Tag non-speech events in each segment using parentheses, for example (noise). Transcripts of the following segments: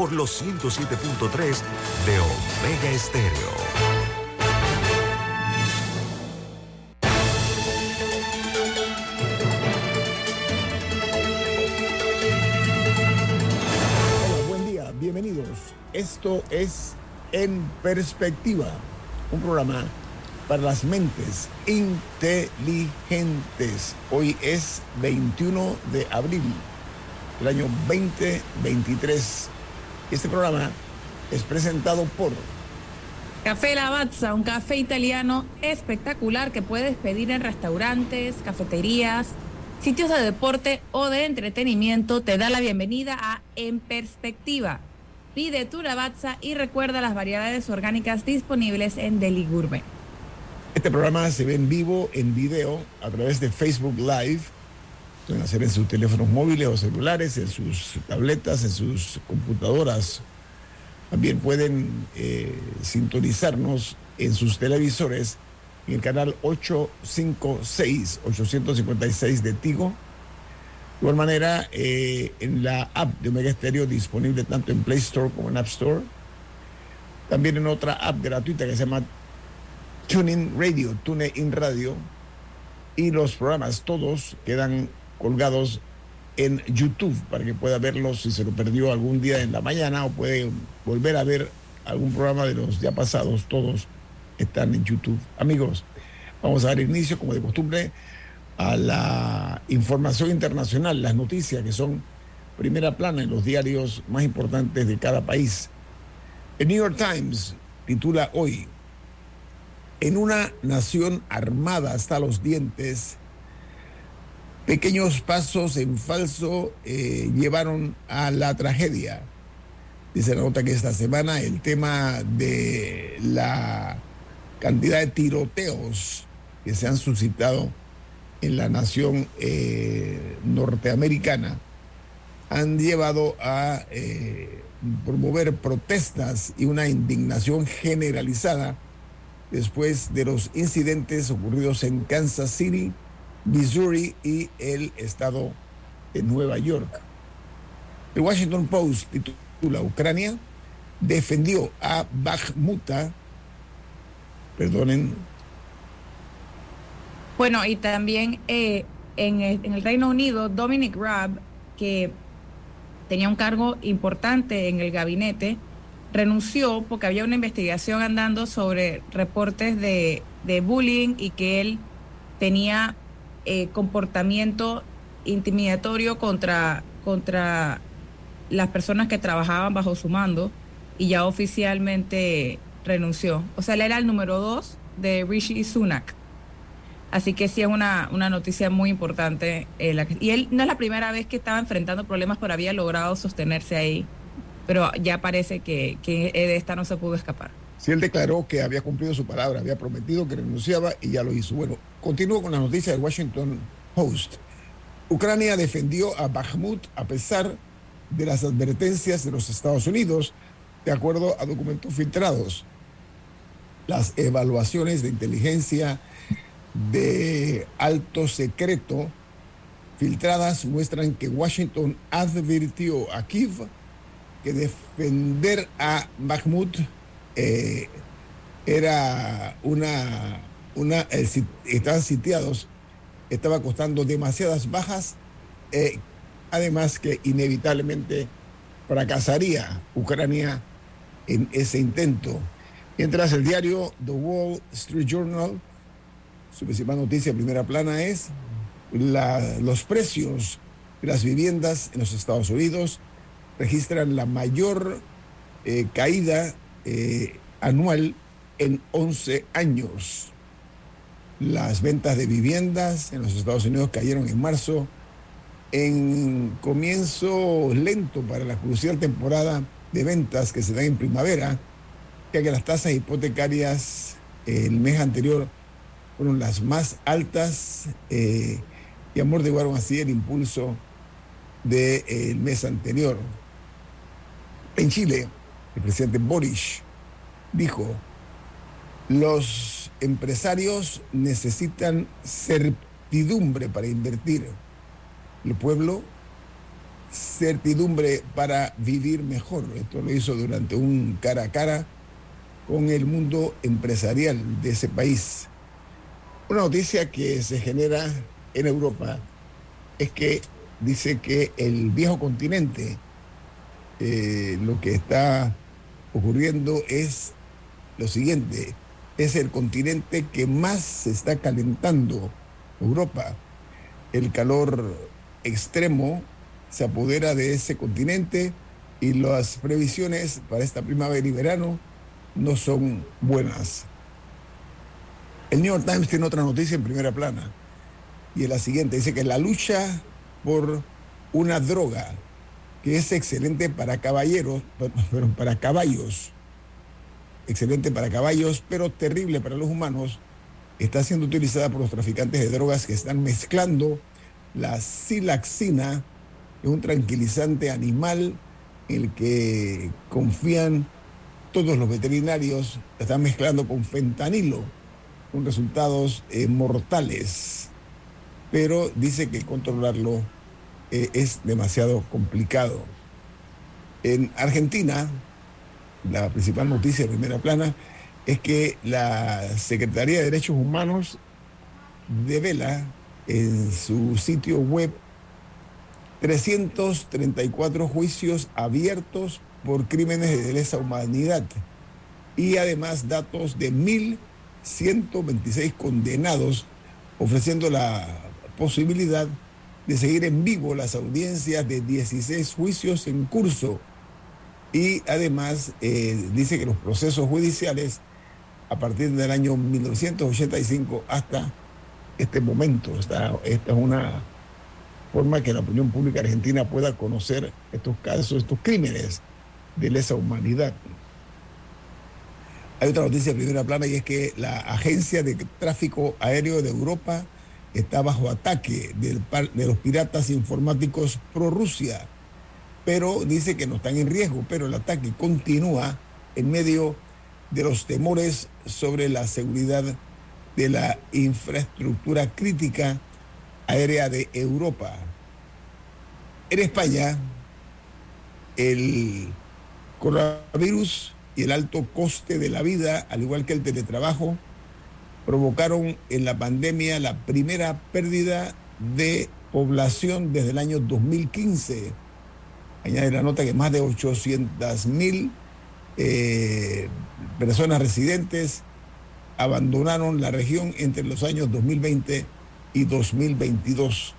por los 107.3 de Omega Estéreo. Hola, buen día, bienvenidos. Esto es En Perspectiva, un programa para las mentes inteligentes. Hoy es 21 de abril del año 2023. Este programa es presentado por Café Lavazza, un café italiano espectacular que puedes pedir en restaurantes, cafeterías, sitios de deporte o de entretenimiento. Te da la bienvenida a En Perspectiva. Pide tu Lavazza y recuerda las variedades orgánicas disponibles en Deli Gourmet. Este programa se ve en vivo, en video, a través de Facebook Live. Pueden hacer en sus teléfonos móviles o celulares, en sus tabletas, en sus computadoras. También pueden eh, sintonizarnos en sus televisores en el canal 856, 856 de Tigo. De igual manera, eh, en la app de Omega Stereo disponible tanto en Play Store como en App Store. También en otra app gratuita que se llama TuneIn Radio, TuneIn Radio. Y los programas todos quedan colgados en YouTube para que pueda verlos si se lo perdió algún día en la mañana o puede volver a ver algún programa de los ya pasados. Todos están en YouTube. Amigos, vamos a dar inicio, como de costumbre, a la información internacional, las noticias que son primera plana en los diarios más importantes de cada país. El New York Times titula hoy, en una nación armada hasta los dientes, pequeños pasos en falso eh, llevaron a la tragedia. Dice la nota que esta semana el tema de la cantidad de tiroteos que se han suscitado en la nación eh, norteamericana han llevado a eh, promover protestas y una indignación generalizada después de los incidentes ocurridos en Kansas City, Missouri y el estado de Nueva York. El Washington Post titula Ucrania defendió a Bakhmuta, perdonen. Bueno, y también eh, en, el, Reino Unido, Dominic Raab, que tenía un cargo importante en el gabinete, renunció porque había una investigación andando sobre reportes de bullying y que él tenía eh, comportamiento intimidatorio contra, contra las personas que trabajaban bajo su mando y ya oficialmente renunció. O sea, él era el número dos de Rishi Sunak. Así que sí es una, una noticia muy importante. Eh, y él no es la primera vez que estaba enfrentando problemas, pero había logrado sostenerse ahí. Pero ya parece que, que de esta no se pudo escapar. Si él declaró que había cumplido su palabra, había prometido que renunciaba y ya lo hizo. Bueno, continúo con la noticia del Washington Post. Ucrania defendió a Bakhmut a pesar de las advertencias de los Estados Unidos, de acuerdo a documentos filtrados. Las evaluaciones de inteligencia de alto secreto filtradas muestran que Washington advirtió a Kiev que defender a Bakhmut eh, era una, una eh, si- estaban sitiados, estaba costando demasiadas bajas, eh, además que inevitablemente fracasaría Ucrania en ese intento. Mientras el diario The Wall Street Journal, su principal noticia, primera plana, es la- los precios de las viviendas en los Estados Unidos registran la mayor eh, caída eh, anual en 11 años. Las ventas de viviendas en los Estados Unidos cayeron en marzo en comienzo lento para la crucial temporada de ventas que se dan en primavera, ya que las tasas hipotecarias el mes anterior fueron las más altas eh, y amortiguaron así el impulso del mes anterior. En Chile, el presidente Boris dijo, los empresarios necesitan certidumbre para invertir. El pueblo, certidumbre para vivir mejor. Esto lo hizo durante un cara a cara con el mundo empresarial de ese país. Una noticia que se genera en Europa es que dice que el viejo continente, eh, lo que está ocurriendo es lo siguiente, es el continente que más se está calentando, Europa. El calor extremo se apodera de ese continente y las previsiones para esta primavera y verano no son buenas. El New York Times tiene otra noticia en primera plana y es la siguiente. Dice que la lucha por una droga que es excelente para caballeros, (laughs) pero para caballos, excelente para caballos, pero terrible para los humanos, está siendo utilizada por los traficantes de drogas que están mezclando la silaxina, es un tranquilizante animal en el que confían todos los veterinarios, están mezclando con fentanilo, con resultados eh, mortales. Pero dice que controlarlo eh, es demasiado complicado. En Argentina, la principal noticia de primera plana es que la Secretaría de Derechos Humanos devela en su sitio web 334 juicios abiertos por crímenes de lesa humanidad y además datos de 1.126 condenados, ofreciendo la posibilidad de seguir en vivo las audiencias de 16 juicios en curso. Y además eh, dice que los procesos judiciales a partir del año 1985 hasta este momento, esta, esta es una forma que la opinión pública argentina pueda conocer estos casos, estos crímenes de lesa humanidad. Hay otra noticia de primera plana y es que la Agencia de Tráfico Aéreo de Europa está bajo ataque de los piratas informáticos pro-Rusia, pero dice que no están en riesgo, pero el ataque continúa en medio de los temores sobre la seguridad de la infraestructura crítica aérea de Europa. En España, el coronavirus y el alto coste de la vida, al igual que el teletrabajo, provocaron en la pandemia la primera pérdida de población desde el año 2015. Añade la nota que más de 800 mil eh, personas residentes abandonaron la región entre los años 2020 y 2022.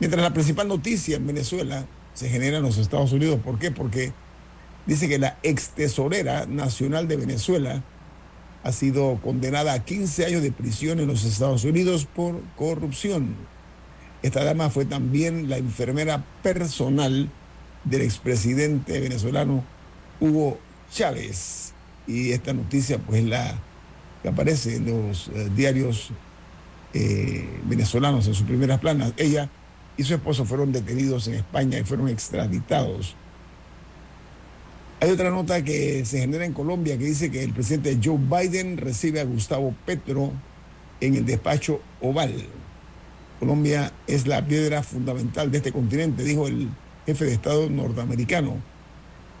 Mientras la principal noticia en Venezuela se genera en los Estados Unidos. ¿Por qué? Porque dice que la ex tesorera nacional de Venezuela ha sido condenada a 15 años de prisión en los Estados Unidos por corrupción. Esta dama fue también la enfermera personal del expresidente venezolano Hugo Chávez. Y esta noticia pues la que aparece en los eh, diarios eh, venezolanos en sus primeras planas. Ella y su esposo fueron detenidos en España y fueron extraditados hay otra nota que se genera en Colombia que dice que el presidente Joe Biden recibe a Gustavo Petro en el despacho Oval. Colombia es la piedra fundamental de este continente, dijo el jefe de Estado norteamericano.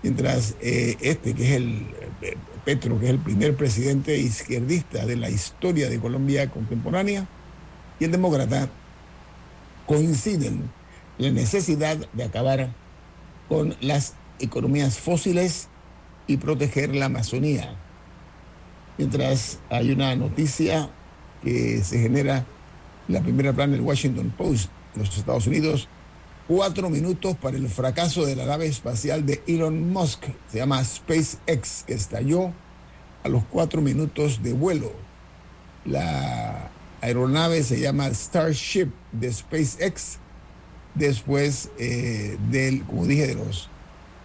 Mientras eh, este, que es el eh, Petro, que es el primer presidente izquierdista de la historia de Colombia contemporánea, y el demócrata coinciden en la necesidad de acabar con las economías fósiles y proteger la Amazonía. Mientras hay una noticia que se genera en la primera plana del Washington Post en los Estados Unidos, cuatro minutos para el fracaso de la nave espacial de Elon Musk, se llama SpaceX, que estalló a los cuatro minutos de vuelo. La aeronave se llama Starship de SpaceX, después eh, del, como dije, de los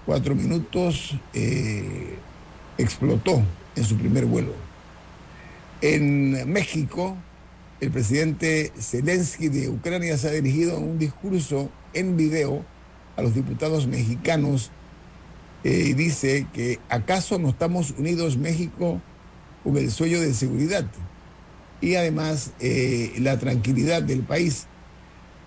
cuatro minutos eh, explotó en su primer vuelo. En México, el presidente Zelensky de Ucrania se ha dirigido a un discurso en video a los diputados mexicanos eh, y dice que acaso no estamos unidos México con el sueño de seguridad y además eh, la tranquilidad del país.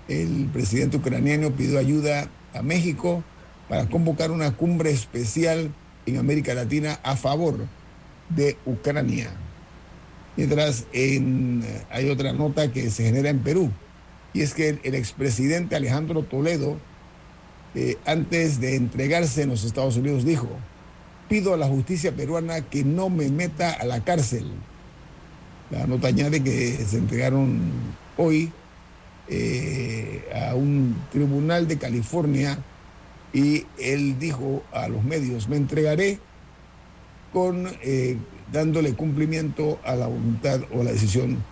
El presidente ucraniano pidió ayuda a México para convocar una cumbre especial en América Latina a favor de Ucrania. Mientras en, hay otra nota que se genera en Perú, y es que el, expresidente Alejandro Toledo, eh, antes de entregarse en los Estados Unidos, dijo, pido a la justicia peruana que no me meta a la cárcel la nota añade que se entregaron hoy eh, a un tribunal de California y él dijo a los medios, me entregaré con eh, dándole cumplimiento a la voluntad o a la decisión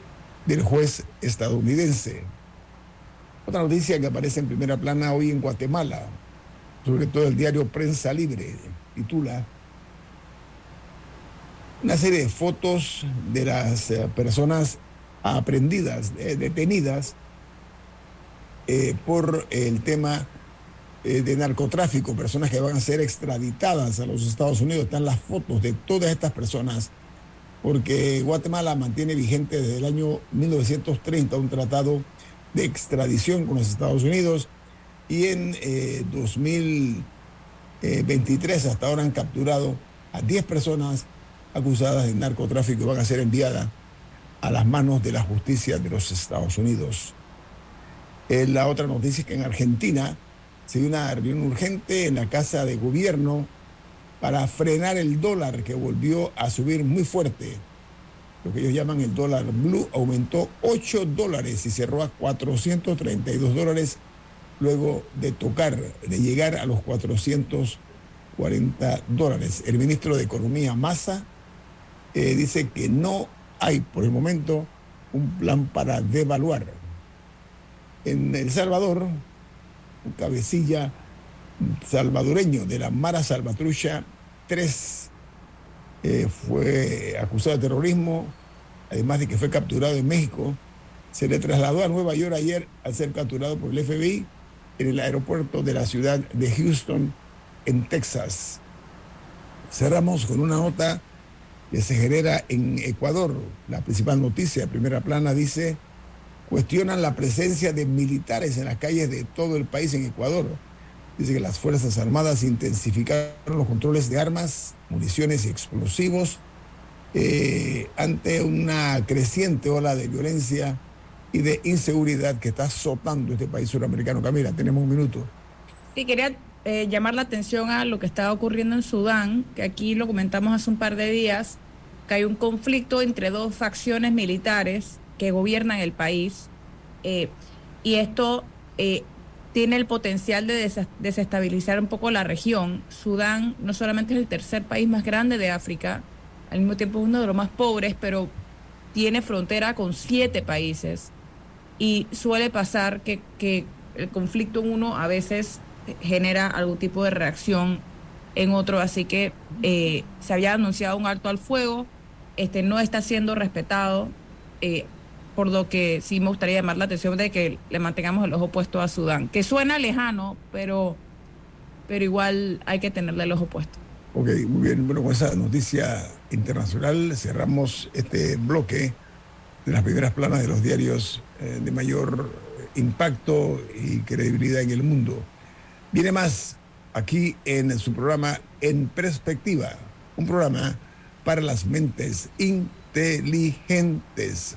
del juez estadounidense. Otra noticia que aparece en primera plana hoy en Guatemala, sobre todo el diario Prensa Libre, titula una serie de fotos de las eh, personas aprendidas, eh, detenidas eh, por el tema de narcotráfico, personas que van a ser extraditadas a los Estados Unidos. Están las fotos de todas estas personas, porque Guatemala mantiene vigente desde el año 1930 un tratado de extradición con los Estados Unidos y en 2023 hasta ahora han capturado a 10 personas acusadas de narcotráfico van a ser enviadas a las manos de la justicia de los Estados Unidos. Eh, la otra noticia es que en Argentina se dio una reunión urgente en la Casa de Gobierno para frenar el dólar que volvió a subir muy fuerte. Lo que ellos llaman el dólar blue aumentó 8 dólares y cerró a 432 dólares luego de tocar, de llegar a los 440 dólares. El ministro de Economía, Massa, eh, dice que no hay por el momento un plan para devaluar. En El Salvador, un cabecilla salvadoreño de la Mara Salvatrucha 3 eh, fue acusado de terrorismo, además de que fue capturado en México. Se le trasladó a Nueva York ayer al ser capturado por el FBI en el aeropuerto de la ciudad de Houston, en Texas. Cerramos con una nota que se genera en Ecuador. La principal noticia, primera plana, dice, cuestionan la presencia de militares en las calles de todo el país en Ecuador. Dice que las Fuerzas Armadas intensificaron los controles de armas, municiones y explosivos eh, ante una creciente ola de violencia y de inseguridad que está azotando este país suramericano. Camila, tenemos un minuto. Sí, quería eh, llamar la atención a lo que estaba ocurriendo en Sudán, que aquí lo comentamos hace un par de días, que hay un conflicto entre dos facciones militares que gobiernan el país eh, y esto tiene el potencial de desestabilizar un poco la región. Sudán no solamente es el tercer país más grande de África, al mismo tiempo es uno de los más pobres, pero tiene frontera con siete países. Y suele pasar que, el conflicto en uno a veces genera algún tipo de reacción en otro, así que eh, se había anunciado un alto al fuego, este no está siendo respetado, eh, por lo que sí me gustaría llamar la atención de que le mantengamos el ojo puesto a Sudán, que suena lejano, pero, pero igual hay que tenerle el ojo puesto. Ok, muy bien. Bueno, con esa noticia internacional cerramos este bloque de las primeras planas de los diarios eh, de mayor impacto y credibilidad en el mundo. Viene más aquí en su programa En Perspectiva, un programa para las mentes inteligentes.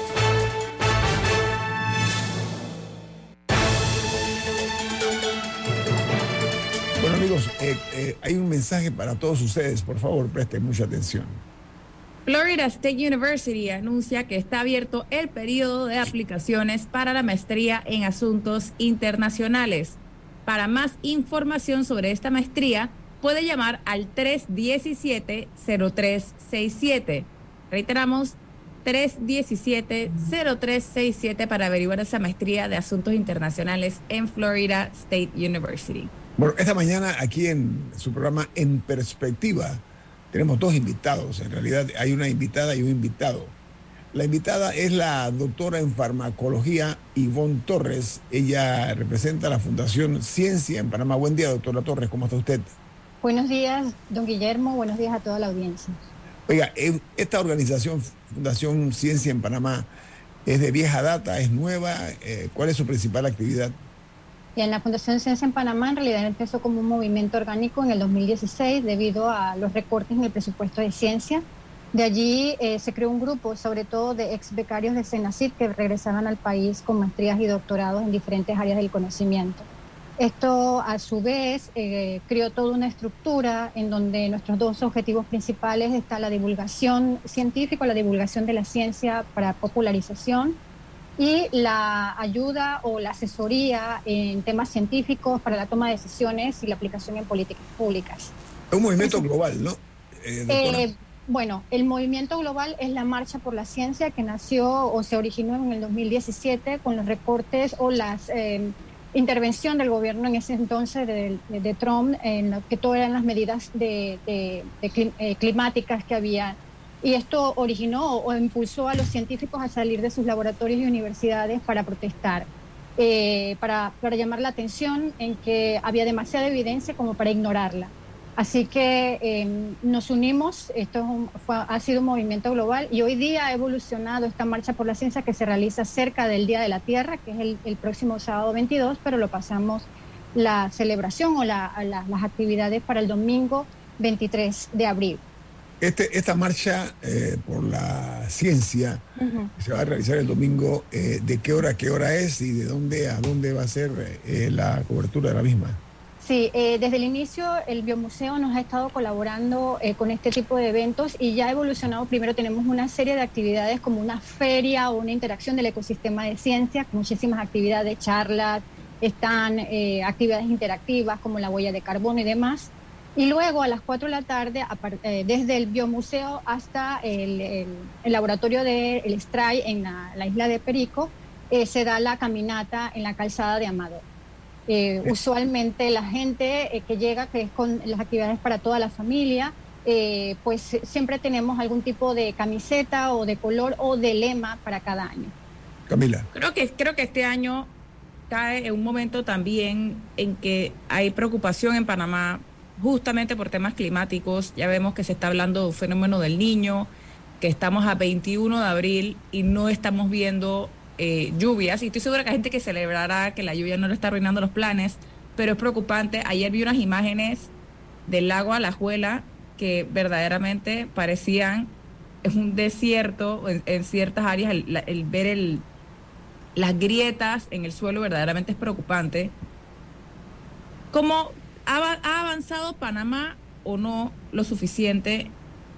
Amigos, eh, eh, hay un mensaje para todos ustedes, por favor presten mucha atención. Florida State University anuncia que está abierto el periodo de aplicaciones para la maestría en asuntos internacionales. Para más información sobre esta maestría, puede llamar al 317-0367. Reiteramos, 317-0367 para averiguar esa maestría de asuntos internacionales en Florida State University. Bueno, esta mañana aquí en su programa En Perspectiva tenemos dos invitados. En realidad hay una invitada y un invitado. La invitada es la doctora en farmacología Ivonne Torres. Ella representa la Fundación Ciencia en Panamá. Buen día, doctora Torres. ¿Cómo está usted? Buenos días, don Guillermo. Buenos días a toda la audiencia. Oiga, esta organización, Fundación Ciencia en Panamá, ¿es de vieja data? ¿Es nueva? Eh, ¿Cuál es su principal actividad? Y en la Fundación Ciencia en Panamá en realidad empezó como un movimiento orgánico en el 2016 debido a los recortes en el presupuesto de ciencia. De allí eh, se creó un grupo, sobre todo de ex becarios de Senacid que regresaban al país con maestrías y doctorados en diferentes áreas del conocimiento. Esto a su vez eh, creó toda una estructura en donde nuestros dos objetivos principales está la divulgación científica, la divulgación de la ciencia para popularización y la ayuda o la asesoría en temas científicos para la toma de decisiones y la aplicación en políticas públicas. Es un movimiento global, ¿no? Eh, eh, bueno, el movimiento global es la Marcha por la Ciencia que nació o se originó en el 2017 con los recortes o las eh, intervención del gobierno en ese entonces de, Trump en lo que todas eran las medidas de, de climáticas que había y esto originó o impulsó a los científicos a salir de sus laboratorios y universidades para protestar, eh, para, para, llamar la atención en que había demasiada evidencia como para ignorarla. Así que em, nos unimos, esto ha sido un movimiento global y hoy día ha evolucionado esta marcha por la ciencia que se realiza cerca del Día de la Tierra, que es el, próximo sábado 22, pero lo pasamos la celebración o las actividades para el domingo 23 de abril. Este, esta marcha eh, por la ciencia se va a realizar el domingo. Eh, ¿De qué hora a qué hora es y de dónde a dónde va a ser eh, la cobertura de la misma? Sí, desde el inicio el Biomuseo nos ha estado colaborando con este tipo de eventos y ya ha evolucionado. Primero tenemos una serie de actividades como una feria o una interacción del ecosistema de ciencia, muchísimas actividades, charlas, están actividades interactivas como la huella de carbono y demás. Y luego a las 4 de la tarde, eh, desde el Biomuseo hasta el, laboratorio del de STRAI en la, isla de Perico, eh, se da la caminata en la calzada de Amador. Eh, usualmente la gente que llega, que es con las actividades para toda la familia, pues siempre tenemos algún tipo de camiseta o de color o de lema para cada año. Camila. Creo que, creo que este año cae en un momento también en que hay preocupación en Panamá justamente por temas climáticos. Ya vemos que se está hablando de un fenómeno del niño, que estamos a 21 de abril y no estamos viendo eh, lluvias. Y estoy segura que hay gente que celebrará que la lluvia no le está arruinando los planes, pero es preocupante. Ayer vi unas imágenes del lago Alajuela que verdaderamente parecían es un desierto en, ciertas áreas. El, ver el, las grietas en el suelo verdaderamente es preocupante. ¿Cómo, ¿Ha, avanzado Panamá o no lo suficiente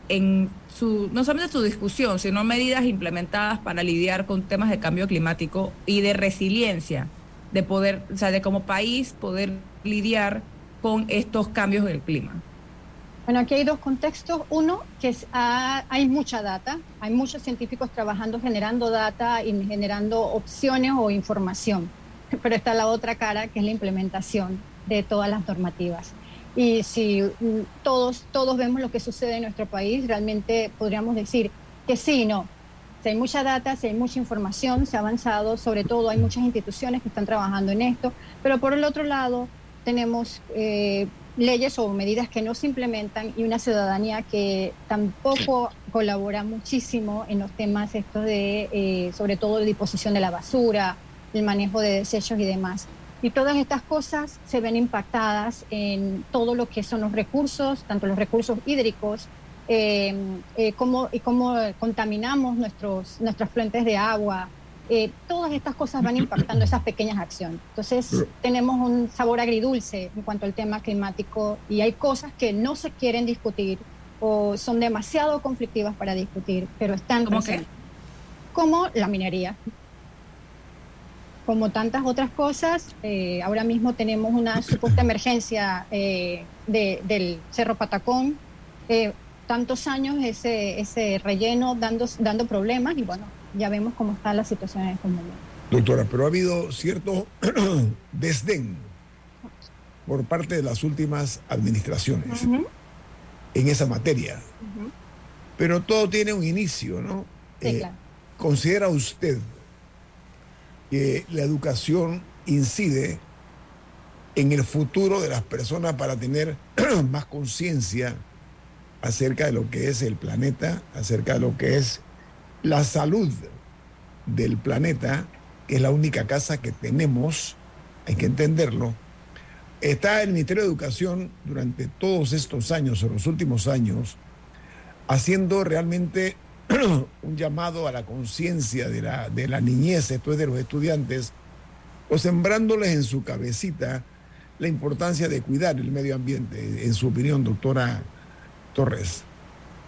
en su, no solamente su discusión, sino medidas implementadas para lidiar con temas de cambio climático y de resiliencia, de poder, o sea, de como país poder lidiar con estos cambios del clima? Bueno, aquí hay dos contextos. Uno, que es, hay mucha data, hay muchos científicos trabajando generando data y generando opciones o información, (laughs) pero está la otra cara, que es la implementación de todas las normativas. Y si mm, todos, todos vemos lo que sucede en nuestro país, realmente podríamos decir que sí, no. Si hay mucha data, si hay mucha información, se ha avanzado, sobre todo hay muchas instituciones que están trabajando en esto, pero por el otro lado tenemos eh, leyes o medidas que no se implementan y una ciudadanía que tampoco colabora muchísimo en los temas estos de, eh, sobre todo, de disposición de la basura, el manejo de desechos y demás. Y todas estas cosas se ven impactadas en todo lo que son los recursos, tanto los recursos hídricos, eh, eh, cómo, y cómo contaminamos nuestros, nuestras fuentes de agua. Eh, todas estas cosas van impactando esas pequeñas acciones. Entonces tenemos un sabor agridulce en cuanto al tema climático y hay cosas que no se quieren discutir o son demasiado conflictivas para discutir, pero están ¿Cómo presentes. Como la minería como tantas otras cosas, eh, ahora mismo tenemos una supuesta emergencia eh, de- del Cerro Patacón. Eh, tantos años ese, ese relleno dando, dando problemas y bueno, ya vemos cómo está la situación en este momento. Doctora, pero ha habido cierto (clears throat) desdén por parte de las últimas administraciones Ujú, en esa materia. Pero todo tiene un inicio, ¿no? Sí, claro. ¿Considera usted que la educación incide en el futuro de las personas para tener (clears throat) más conciencia acerca de lo que es el planeta, acerca de lo que es la salud del planeta, que es la única casa que tenemos, hay que entenderlo? Está el Ministerio de Educación durante todos estos años, o los últimos años, haciendo realmente (clears throat) un llamado a la conciencia de la, de la niñez, esto es de los estudiantes, o sembrándoles en su cabecita la importancia de cuidar el medio ambiente, en su opinión, doctora Torres.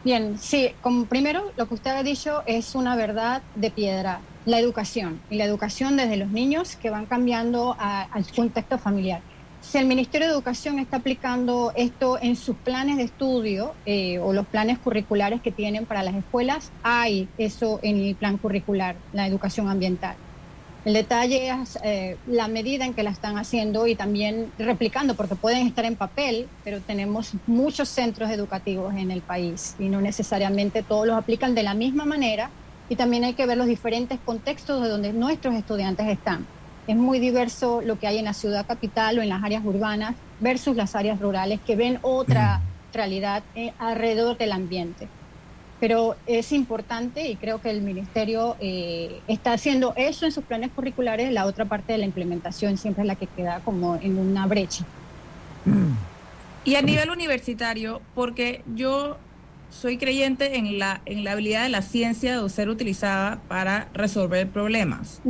Bien, sí, como primero lo que usted ha dicho es una verdad de piedra, la educación, y la educación desde los niños que van cambiando a- al contexto familiar. Si el Ministerio de Educación está aplicando esto en sus planes de estudio eh, o los planes curriculares que tienen para las escuelas, hay eso en el plan curricular, la educación ambiental. El detalle es eh, la medida en que la están haciendo y también replicando, porque pueden estar en papel, pero tenemos muchos centros educativos en el país y no necesariamente todos los aplican de la misma manera. Y también hay que ver los diferentes contextos de donde nuestros estudiantes están. Es muy diverso lo que hay en la ciudad capital o en las áreas urbanas versus las áreas rurales que ven otra realidad eh, alrededor del ambiente. Pero es importante y creo que el ministerio eh, está haciendo eso en sus planes curriculares, la otra parte de la implementación siempre es la que queda como en una brecha. Y a nivel universitario, porque yo soy creyente en la, en la habilidad de la ciencia de ser utilizada para resolver problemas.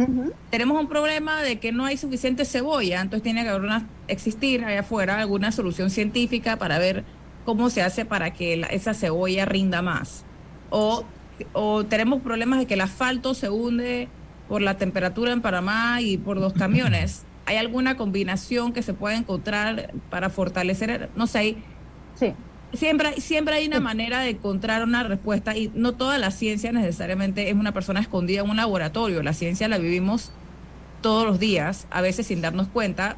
Tenemos un problema de que no hay suficiente cebolla, entonces tiene que haber una, existir allá afuera alguna solución científica para ver cómo se hace para que la- esa cebolla rinda más. O, o tenemos problemas de que el asfalto se hunde por la temperatura en Panamá y por los camiones. ¿Hay alguna combinación que se pueda encontrar para fortalecer? No sé, Sí, siempre, hay- siempre hay una manera de encontrar una respuesta y no toda la ciencia necesariamente es una persona escondida en un laboratorio. La ciencia la vivimos todos los días, a veces sin darnos cuenta,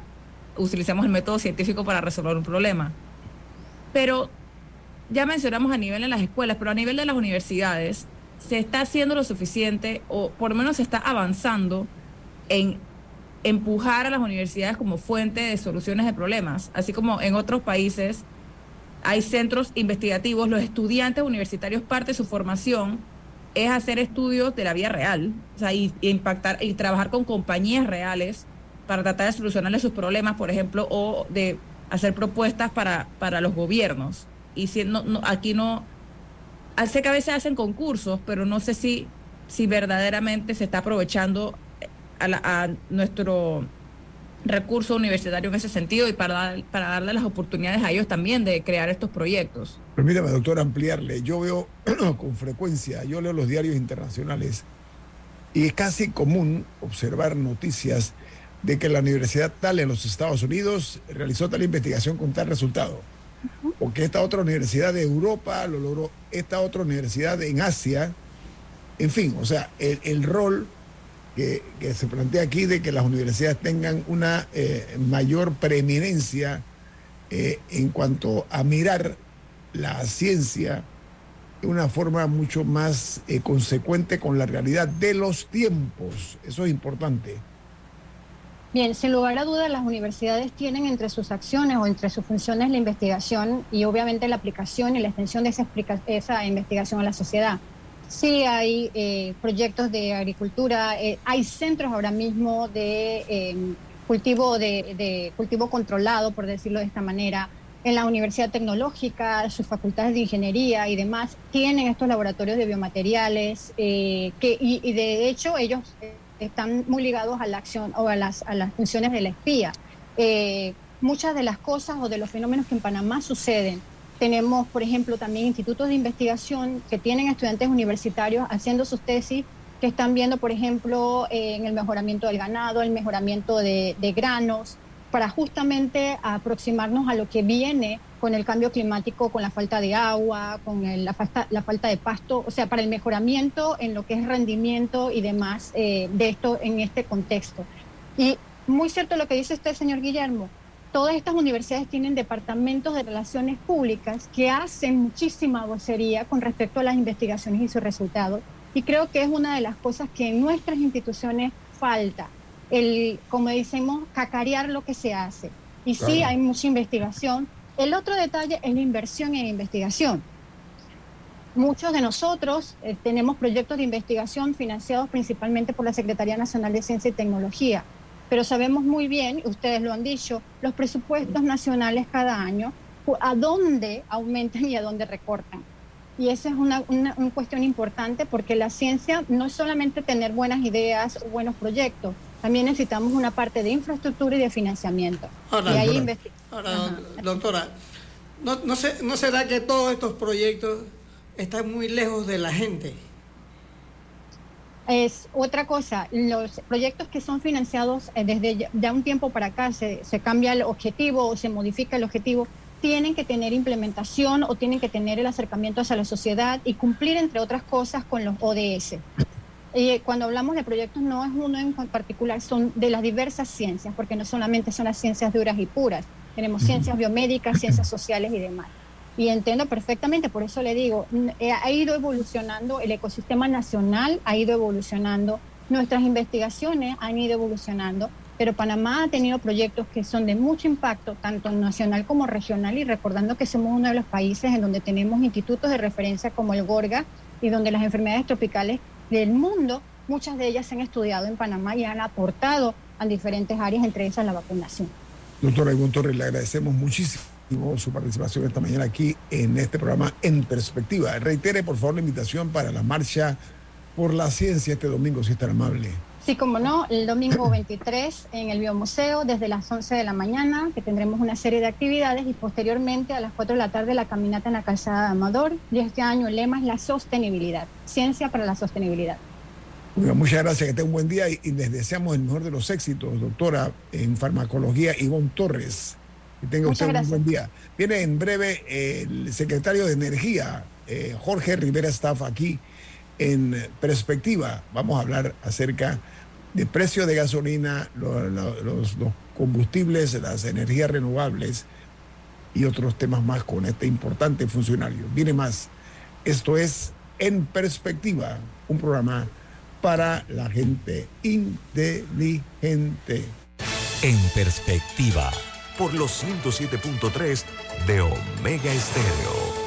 utilizamos el método científico para resolver un problema. Pero ya mencionamos a nivel de las escuelas, pero a nivel de las universidades, ¿se está haciendo lo suficiente o por lo menos se está avanzando en empujar a las universidades como fuente de soluciones de problemas? Así como en otros países hay centros investigativos, los estudiantes universitarios, parte de su formación es hacer estudios de la vida real, o sea, y, impactar y trabajar con compañías reales para tratar de solucionarles sus problemas, por ejemplo, o de hacer propuestas para, para los gobiernos. Y si no, no- aquí no, sé que a veces hacen concursos, pero no sé si, si verdaderamente se está aprovechando a, la- a nuestro recurso universitario en ese sentido y para, dar- para darle las oportunidades a ellos también de crear estos proyectos. Permítame, doctor, ampliarle. Yo veo (clears throat) con frecuencia, yo leo los diarios internacionales y es casi común observar noticias de que la universidad tal en los Estados Unidos realizó tal investigación con tal resultado. O que esta otra universidad de Europa lo logró, esta otra universidad en Asia. En fin, o sea, el, el rol que, se plantea aquí de que las universidades tengan una eh, mayor preeminencia eh, en cuanto a mirar la ciencia de una forma mucho más eh, consecuente con la realidad de los tiempos. Eso es importante. Bien, sin lugar a dudas, las universidades tienen entre sus acciones o entre sus funciones la investigación y obviamente la aplicación y la extensión de esa, esa investigación a la sociedad. Sí hay eh, proyectos de agricultura, eh, hay centros ahora mismo de em, cultivo de, cultivo controlado, por decirlo de esta manera. En la Universidad Tecnológica, sus facultades de ingeniería y demás tienen estos laboratorios de biomateriales eh, que y, y, de hecho ellos están muy ligados a la acción o a las, a las funciones de la espía. Eh, muchas de las cosas o de los fenómenos que en Panamá suceden. Tenemos, por ejemplo, también institutos de investigación que tienen estudiantes universitarios haciendo sus tesis que están viendo, por ejemplo, eh, en el mejoramiento del ganado, el mejoramiento de, de granos, para justamente aproximarnos a lo que viene con el cambio climático, con la falta de agua, con la, falta, la falta de pasto, o sea, para el mejoramiento en lo que es rendimiento y demás eh, de esto en este contexto. Y muy cierto lo que dice usted, señor Guillermo, todas estas universidades tienen departamentos de relaciones públicas que hacen muchísima vocería con respecto a las investigaciones y sus resultados. Y creo que es una de las cosas que en nuestras instituciones falta el, como decimos, cacarear lo que se hace. Y sí, hay mucha investigación. El otro detalle es la inversión en investigación. Muchos de nosotros eh, tenemos proyectos de investigación financiados principalmente por la Secretaría Nacional de Ciencia y Tecnología, pero sabemos muy bien, ustedes lo han dicho, los presupuestos nacionales cada año, a dónde aumentan y a dónde recortan. Y esa es una, una, una cuestión importante porque la ciencia no es solamente tener buenas ideas o buenos proyectos, también necesitamos una parte de infraestructura y de financiamiento. Ahora, doctora, ¿no, no, ¿no será que todos estos proyectos están muy lejos de la gente? Es otra cosa, los proyectos que son financiados eh, desde ya un tiempo para acá, se, se cambia el objetivo o se modifica el objetivo, tienen que tener implementación o tienen que tener el acercamiento hacia la sociedad y cumplir, entre otras cosas, con los ODS. Y cuando hablamos de proyectos no es uno en particular, son de las diversas ciencias, porque no solamente son las ciencias duras y puras, tenemos ciencias biomédicas, ciencias sociales y demás. Y entiendo perfectamente, por eso le digo, eh, ha ido evolucionando, el ecosistema nacional ha ido evolucionando, nuestras investigaciones han ido evolucionando, pero Panamá ha tenido proyectos que son de mucho impacto, tanto nacional como regional, y recordando que somos uno de los países en donde tenemos institutos de referencia como el GORGA y donde las enfermedades tropicales del mundo, muchas de ellas se han estudiado en Panamá y han aportado a diferentes áreas, entre esas la vacunación. Doctora Ivonne Torres, le agradecemos muchísimo su participación esta mañana aquí en este programa En Perspectiva. Reitere, por favor, la invitación para la marcha por la ciencia este domingo, si es tan amable. Sí, como no, el domingo (clears throat) 23 en el Biomuseo desde las 11 de la mañana, que tendremos una serie de actividades y posteriormente a las 4 de la tarde la caminata en la calzada de Amador. Y este año el lema es la sostenibilidad, ciencia para la sostenibilidad. muchas gracias, que tenga un buen día y, les deseamos el mejor de los éxitos, doctora en farmacología Ivonne Torres. Que tenga usted un buen día. Viene en breve el secretario de Energía, eh, Jorge Rivera Staff, aquí en perspectiva. Vamos a hablar acerca de precio de gasolina, los, combustibles, las energías renovables y otros temas más con este importante funcionario. Viene más. Esto es En Perspectiva, un programa para la gente inteligente. En Perspectiva, por los 107.3 de Omega Estéreo.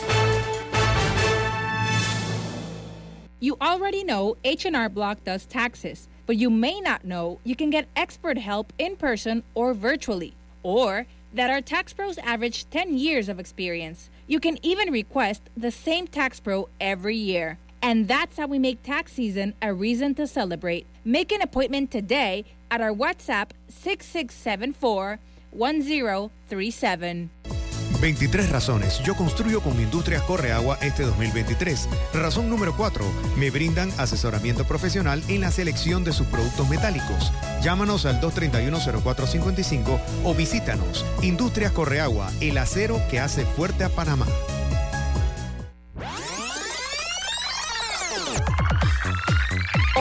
You already know H&R Block does taxes, but you may not know you can get expert help in person or virtually, or that our tax pros average 10 years of experience. You can even request the same tax pro every year. And that's how we make tax season a reason to celebrate. Make an appointment today at our WhatsApp 6674 1037. 23 razones. Yo construyo con Industrias Correagua este 2023. Razón número 4. Me brindan asesoramiento profesional en la selección de sus productos metálicos. Llámanos al 231-0455 o visítanos. Industrias Correagua, el acero que hace fuerte a Panamá.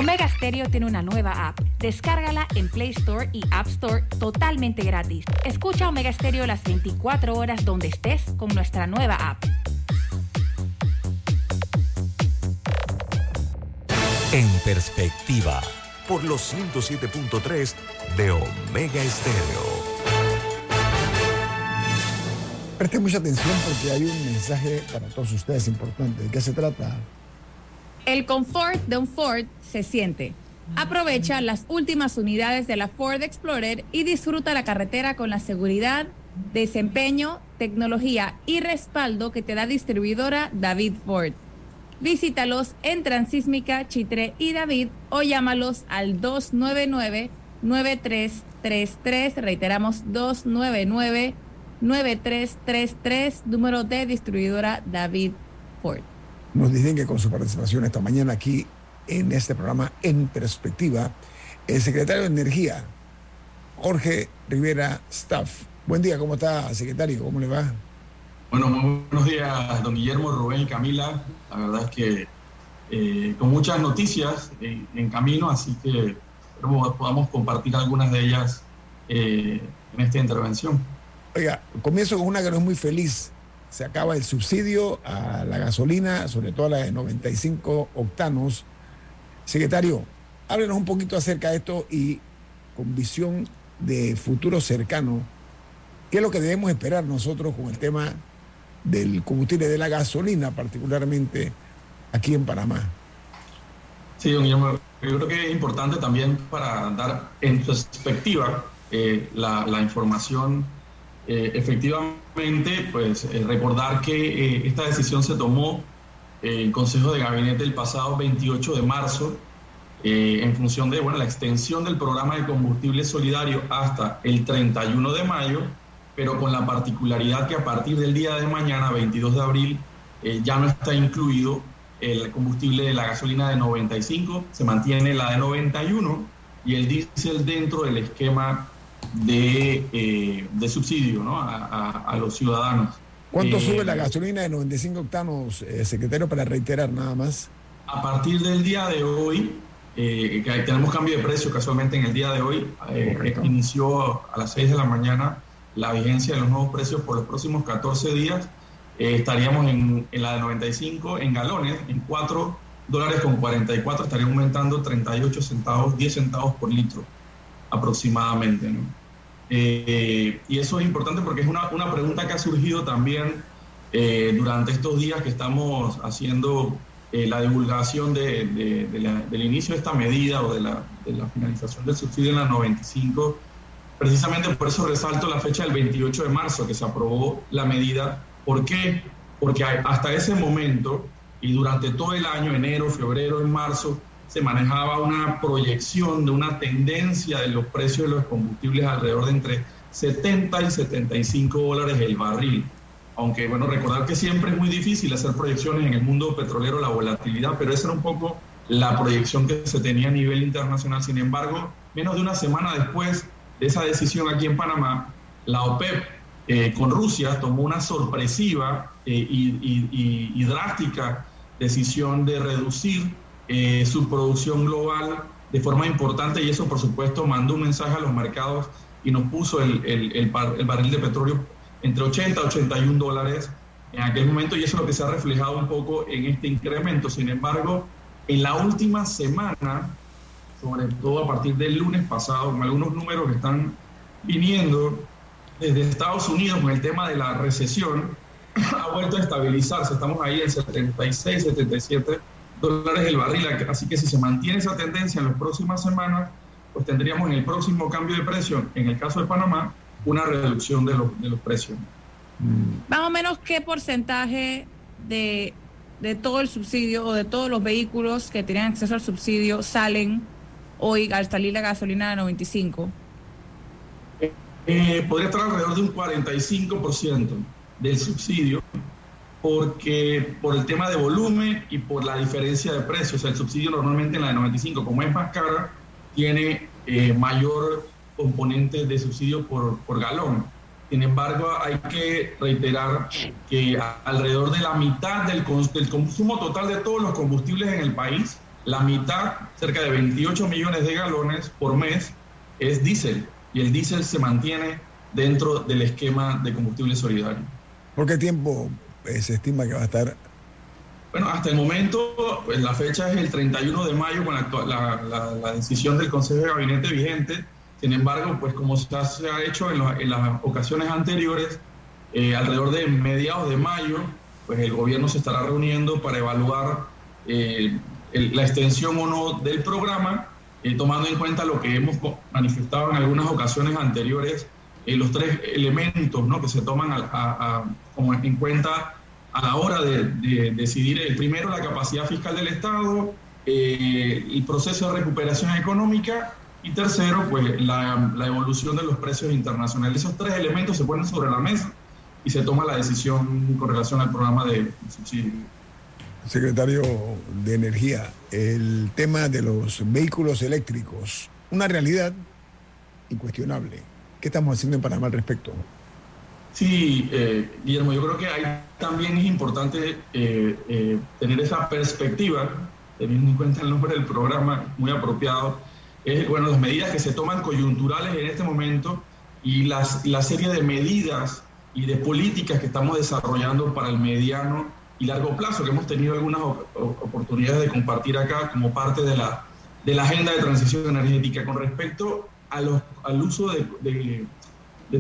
Omega Stereo tiene una nueva app. Descárgala en Play Store y App Store totalmente gratis. Escucha Omega Stereo las 24 horas donde estés con nuestra nueva app. En perspectiva, por los 107.3 de Omega Estéreo. Presten mucha atención porque hay un mensaje para todos ustedes importante. ¿De qué se trata? El confort de un Ford se siente. Aprovecha las últimas unidades de la Ford Explorer y disfruta la carretera con la seguridad, desempeño, tecnología y respaldo que te da distribuidora David Ford. Visítalos en Transísmica, Chitre y David o llámalos al 299-9333. Reiteramos 299-9333, número de distribuidora David Ford. Nos dicen que con su participación esta mañana aquí en este programa En Perspectiva, el secretario de Energía, Jorge Rivera Staff. Buen día, ¿cómo está, secretario? ¿Cómo le va? Bueno, muy buenos días, don Guillermo, Rubén y Camila. La verdad es que eh, con muchas noticias en, camino, así que espero podamos compartir algunas de ellas eh, en esta intervención. Oiga, comienzo con una que no es muy feliz se acaba el subsidio a la gasolina, sobre todo a la de 95 octanos. Secretario, háblenos un poquito acerca de esto y con visión de futuro cercano, ¿qué es lo que debemos esperar nosotros con el tema del combustible de la gasolina, particularmente aquí en Panamá? Sí, don Guillermo, yo creo que es importante también para dar en perspectiva eh, la, la información eh, efectivamente, pues eh, recordar que eh, esta decisión se tomó en el Consejo de Gabinete el pasado 28 de marzo en función de bueno, la extensión del programa de combustible solidario hasta el 31 de mayo, pero con la particularidad que a partir del día de mañana, 22 de abril, ya no está incluido el combustible de la gasolina de 95, se mantiene la de 91 y el diésel dentro del esquema de, eh, de subsidio ¿no? a, a, los ciudadanos. ¿Cuánto eh, sube la gasolina de 95 octanos, eh, secretario, para reiterar nada más? A partir del día de hoy, que tenemos cambio de precio casualmente en el día de hoy, inició a las 6 de la mañana la vigencia de los nuevos precios por los próximos 14 días. estaríamos en, en, la de 95 en galones, en 4 dólares con 44, estaría aumentando 38 centavos, 10 centavos por litro aproximadamente. ¿no? Eh, y eso es importante porque es una, una pregunta que ha surgido también eh, durante estos días que estamos haciendo eh, la divulgación de, del inicio de esta medida o de la, de la, finalización del subsidio en la 95. Precisamente por eso resalto la fecha del 28 de marzo que se aprobó la medida. ¿Por qué? Porque hasta ese momento y durante todo el año, enero, febrero, en marzo, se manejaba una proyección de una tendencia de los precios de los combustibles alrededor de entre 70 y 75 dólares el barril. Aunque, bueno, recordar que siempre es muy difícil hacer proyecciones en el mundo petrolero, la volatilidad, pero esa era un poco la proyección que se tenía a nivel internacional. Sin embargo, menos de una semana después de esa decisión aquí en Panamá, la OPEP eh, con Rusia tomó una sorpresiva eh, y, y drástica decisión de reducir eh, su producción global de forma importante y eso por supuesto mandó un mensaje a los mercados y nos puso el, el, el, barril de petróleo entre 80 y 81 dólares en aquel momento y eso es lo que se ha reflejado un poco en este incremento. Sin embargo, en la última semana, sobre todo a partir del lunes pasado, con algunos números que están viniendo desde Estados Unidos con el tema de la recesión, (clears throat) ha vuelto a estabilizarse. Estamos ahí en 76, 77 dólares el barril. Así que si se mantiene esa tendencia en las próximas semanas, pues tendríamos en el próximo cambio de precio, en el caso de Panamá, una reducción de, los, de los precios. Más o menos, ¿qué porcentaje de, de todo el subsidio o de todos los vehículos que tienen acceso al subsidio salen hoy al salir la gasolina de 95? Eh, podría estar alrededor de un 45% del subsidio porque por el tema de volumen y por la diferencia de precios. el subsidio normalmente en la de 95, como es más cara, tiene eh, mayor componente de subsidio por, por galón. Sin embargo, hay que reiterar que alrededor de la mitad del, del, consumo total de todos los combustibles en el país la mitad, cerca de 28 millones de galones por mes, es diésel. Y el diésel se mantiene dentro del esquema de combustible solidario. ¿Por qué tiempo eh, se estima que va a estar? Bueno, hasta el momento, pues, la fecha es el 31 de mayo con la, la, decisión del Consejo de Gabinete vigente. Sin embargo, pues como se ha hecho en, las ocasiones anteriores, eh, alrededor de mediados de mayo, pues el gobierno se estará reuniendo para evaluar eh, la extensión o no del programa, tomando en cuenta lo que hemos manifestado en algunas ocasiones anteriores eh, los tres elementos ¿no? que se toman a, como en cuenta a la hora de, decidir, el primero, la capacidad fiscal del Estado, eh, el proceso de recuperación económica y tercero, pues la, la, evolución de los precios internacionales. Esos tres elementos se ponen sobre la mesa y se toma la decisión con relación al programa de subsidio. Secretario de Energía, el tema de los vehículos eléctricos, una realidad incuestionable ¿Qué estamos haciendo en Panamá al respecto? Sí, eh, Guillermo, yo creo que ahí también es importante eh, eh, tener esa perspectiva, teniendo en cuenta el nombre del programa, muy apropiado, es, bueno, las medidas que se toman coyunturales en este momento y las, la serie de medidas y de políticas que estamos desarrollando para el mediano y largo plazo, que hemos tenido algunas oportunidades de compartir acá como parte de la, de la agenda de transición energética. Con respecto al uso de,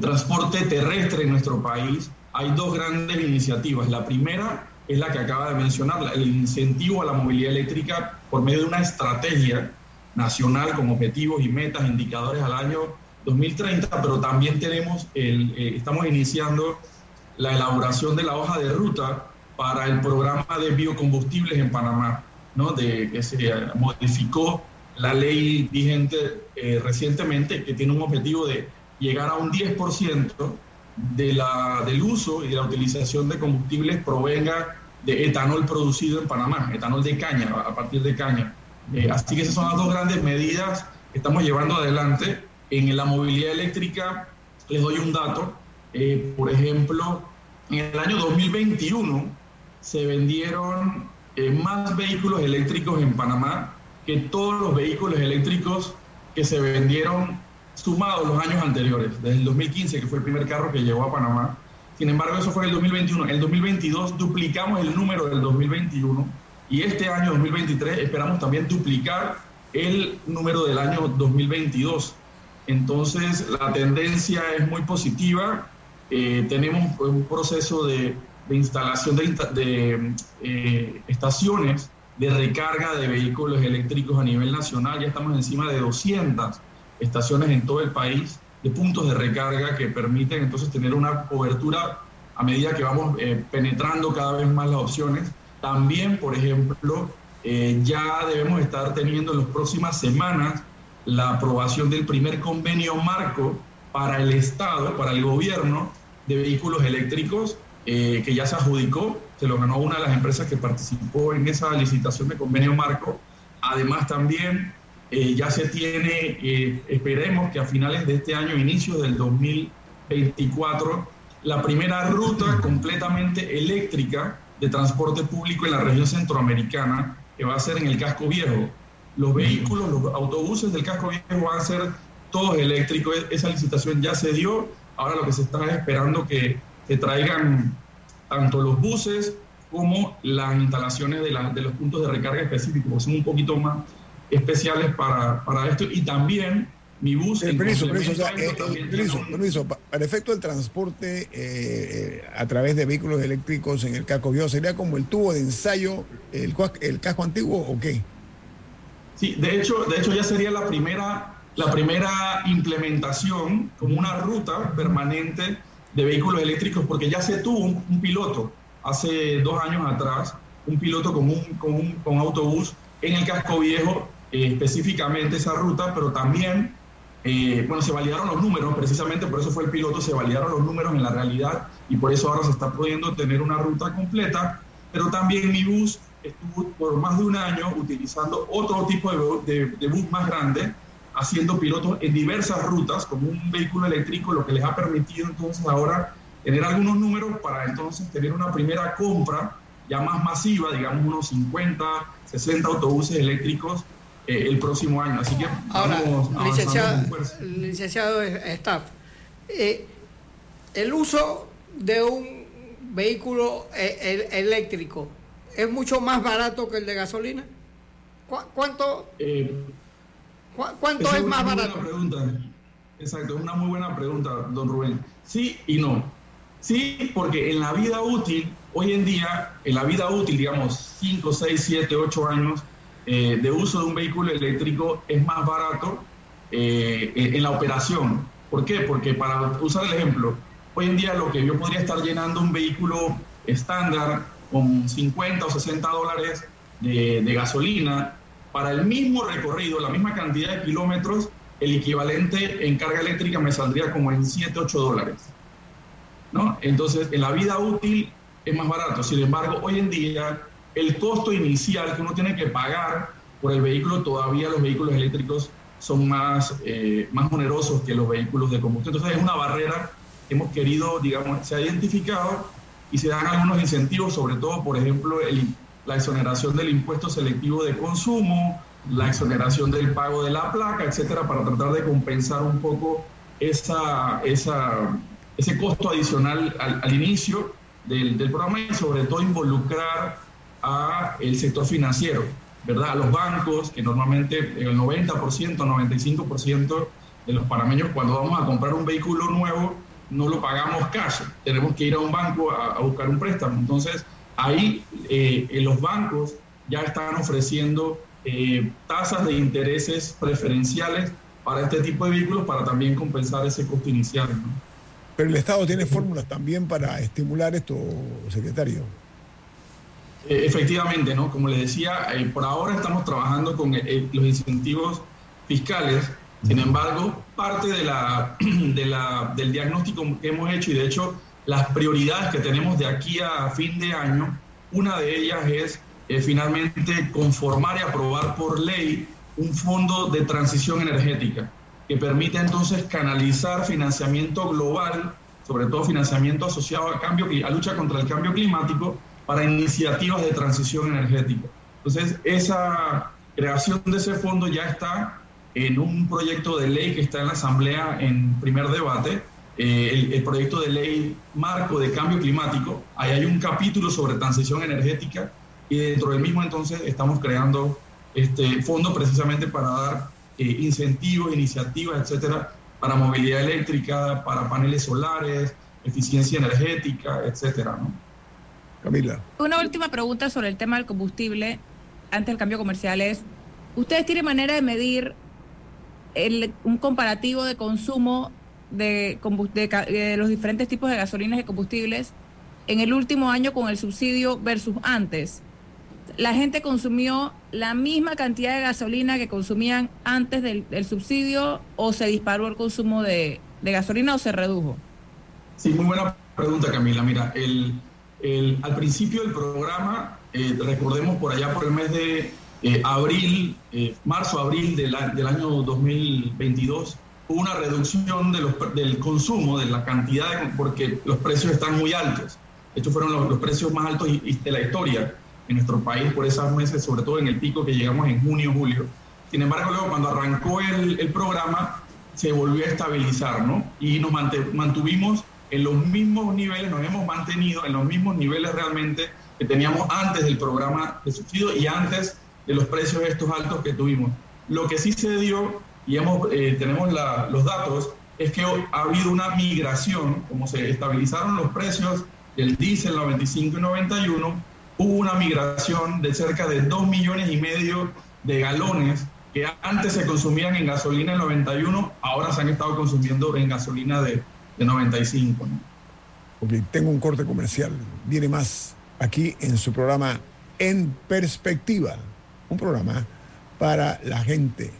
transporte terrestre en nuestro país, hay dos grandes iniciativas. La primera es la que acaba de mencionar, el incentivo a la movilidad eléctrica por medio de una estrategia nacional con objetivos y metas, indicadores al año 2030, pero también tenemos el, eh, estamos iniciando la elaboración de la hoja de ruta para el programa de biocombustibles en Panamá, ¿no? de, que se modificó la ley vigente eh, recientemente que tiene un objetivo de llegar a un 10% de la, del uso y de la utilización de combustibles provenga de etanol producido en Panamá, etanol de caña, a partir de caña. Eh, así que esas son las dos grandes medidas que estamos llevando adelante. En la movilidad eléctrica, les doy un dato. Eh, por ejemplo, en el año 2021 se vendieron más vehículos eléctricos en Panamá que todos los vehículos eléctricos que se vendieron sumados los años anteriores, desde el 2015, que fue el primer carro que llegó a Panamá. Sin embargo, eso fue en el 2021. En el 2022 duplicamos el número del 2021 y este año 2023 esperamos también duplicar el número del año 2022. Entonces, la tendencia es muy positiva. Eh, tenemos un proceso de, instalación de, eh, estaciones de recarga de vehículos eléctricos a nivel nacional. Ya estamos encima de 200 estaciones en todo el país de puntos de recarga que permiten entonces tener una cobertura a medida que vamos eh, penetrando cada vez más las opciones. También, por ejemplo, eh, ya debemos estar teniendo en las próximas semanas la aprobación del primer convenio marco para el Estado, para el gobierno de vehículos eléctricos, eh, que ya se adjudicó se lo ganó una de las empresas que participó en esa licitación de convenio marco. Además también eh, ya se tiene, eh, esperemos que a finales de este año, inicio del 2024, la primera ruta completamente eléctrica de transporte público en la región centroamericana, que va a ser en el casco viejo. Los vehículos, los autobuses del casco viejo van a ser todos eléctricos. Esa licitación ya se dio. Ahora lo que se está esperando que se traigan tanto los buses como las instalaciones de, de los puntos de recarga específicos, son un poquito más especiales para, para esto. Y también mi bus... Eh, permiso, permiso, eh, eh, permiso, para efecto del transporte a través de vehículos eléctricos en el casco viejo, ¿sería como el tubo de ensayo, el, el casco antiguo o qué? Sí, de hecho, de hecho ya sería la primera, la primera implementación como una ruta permanente de vehículos eléctricos, porque ya se tuvo un, piloto hace dos años atrás, un piloto con un, con un con autobús en el casco viejo, eh, específicamente esa ruta, pero también, eh, bueno, se validaron los números, precisamente por eso fue el piloto, se validaron los números en la realidad y por eso ahora se está pudiendo tener una ruta completa, pero también mi bus estuvo por más de un año utilizando otro tipo de, de, de bus más grande, haciendo pilotos en diversas rutas como un vehículo eléctrico, lo que les ha permitido entonces ahora tener algunos números para entonces tener una primera compra ya más masiva, digamos unos 50, 60 autobuses eléctricos eh, el próximo año. Así que Ahora, licenciado, licenciado Staff, eh, el uso de un vehículo eh, eléctrico es mucho más barato que el de gasolina. ¿Cuánto, ¿cuánto es más barato? Pregunta. Exacto, es una muy buena pregunta, don Rubén. Sí y no. Sí, porque en la vida útil, hoy en día, en la vida útil, digamos, 5, 6, 7, 8 años eh, de uso de un vehículo eléctrico es más barato eh, en la operación. ¿Por qué? Porque para usar el ejemplo, hoy en día lo que yo podría estar llenando un vehículo estándar con 50 o 60 dólares de, de gasolina, para el mismo recorrido, la misma cantidad de kilómetros, el equivalente en carga eléctrica me saldría como en 7, 8 dólares. ¿no? Entonces, en la vida útil es más barato. Sin embargo, hoy en día, el costo inicial que uno tiene que pagar por el vehículo, todavía los vehículos eléctricos son más, eh, más onerosos que los vehículos de combustión. Entonces, es una barrera que hemos querido, digamos, se ha identificado y se dan algunos incentivos, sobre todo, por ejemplo, el, la exoneración del impuesto selectivo de consumo, la exoneración del pago de la placa, etcétera, para tratar de compensar un poco esa, esa, ese costo adicional al, inicio del, del, programa y sobre todo involucrar a el sector financiero, ¿verdad? A los bancos, que normalmente el 90%, 95% de los panameños cuando vamos a comprar un vehículo nuevo no lo pagamos cash, tenemos que ir a un banco a, a buscar un préstamo. Entonces, ahí eh, los bancos ya están ofreciendo eh, tasas de intereses preferenciales para este tipo de vehículos para también compensar ese costo inicial. Pero el Estado tiene fórmulas también para estimular esto, secretario. Eh, efectivamente, ¿no? Como le decía, por ahora estamos trabajando con los incentivos fiscales. Sin embargo, parte de la, (clears throat) de la, del diagnóstico que hemos hecho y de hecho las prioridades que tenemos de aquí a fin de año, una de ellas es eh, finalmente conformar y aprobar por ley un fondo de transición energética que permite entonces canalizar financiamiento global, sobre todo financiamiento asociado a, cambio, a lucha contra el cambio climático, para iniciativas de transición energética. Entonces, esa creación de ese fondo ya está en un proyecto de ley que está en la Asamblea en primer debate, eh, el, el, proyecto de ley marco de cambio climático. Ahí hay un capítulo sobre transición energética y dentro del mismo entonces estamos creando este fondo precisamente para dar eh, incentivos, iniciativas, etcétera, para movilidad eléctrica, para paneles solares, eficiencia energética, etcétera, ¿no? Camila. Una última pregunta sobre el tema del combustible antes del cambio comercial es, ¿ustedes tienen manera de medir el, un comparativo de consumo de, de, de los diferentes tipos de gasolinas y combustibles en el último año con el subsidio versus antes? la gente consumió la misma cantidad de gasolina que consumían antes del, subsidio o se disparó el consumo de, gasolina o se redujo? Sí, muy buena pregunta Camila. Mira, el, el, al principio del programa, eh, recordemos por allá por el mes de eh, abril, eh, marzo-abril del, del, año 2022, hubo una reducción de los, del consumo, de la cantidad, de, porque los precios están muy altos. Estos fueron los, los precios más altos de la historia en nuestro país por esos meses, sobre todo en el pico que llegamos en junio, julio. Sin embargo, luego cuando arrancó el, el programa, se volvió a estabilizar, ¿no? Y nos mantuvimos en los mismos niveles, nos hemos mantenido en los mismos niveles realmente que teníamos antes del programa de subsidio y antes de los precios estos altos que tuvimos. Lo que sí se dio, y hemos, eh, tenemos los datos, es que ha habido una migración, como se estabilizaron los precios del diésel 95 y 91, hubo una migración de cerca de 2 millones y medio de galones que antes se consumían en gasolina en 91, ahora se han estado consumiendo en gasolina de, de 95. ¿no? Ok, tengo un corte comercial. Viene más aquí en su programa En Perspectiva, un programa para la gente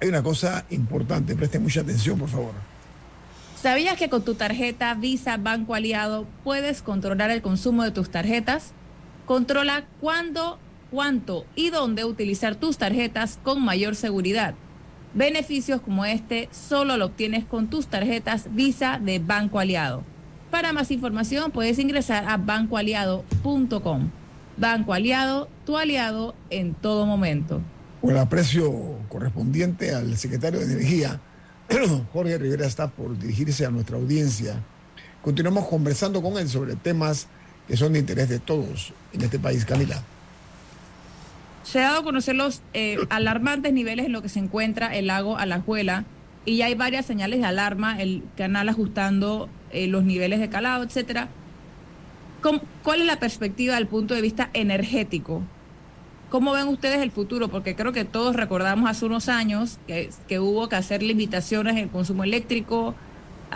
hay una cosa importante, presten mucha atención, por favor. ¿Sabías que con tu tarjeta Visa Banco Aliado puedes controlar el consumo de tus tarjetas? Controla cuándo, cuánto y dónde utilizar tus tarjetas con mayor seguridad. Beneficios como este solo lo obtienes con tus tarjetas Visa de Banco Aliado. Para más información puedes ingresar a bancoaliado.com. Banco Aliado, tu aliado en todo momento con el aprecio correspondiente al secretario de Energía, (clears throat) Jorge Rivera está por dirigirse a nuestra audiencia. Continuamos conversando con él sobre temas que son de interés de todos en este país, Camila. Se ha dado a conocer los eh, alarmantes niveles en los que se encuentra el lago Alajuela y ya hay varias señales de alarma, el canal ajustando eh, los niveles de calado, etcétera. ¿Cuál es la perspectiva del punto de vista energético ¿Cómo ven ustedes el futuro? Porque creo que todos recordamos hace unos años que, que hubo que hacer limitaciones en el consumo eléctrico,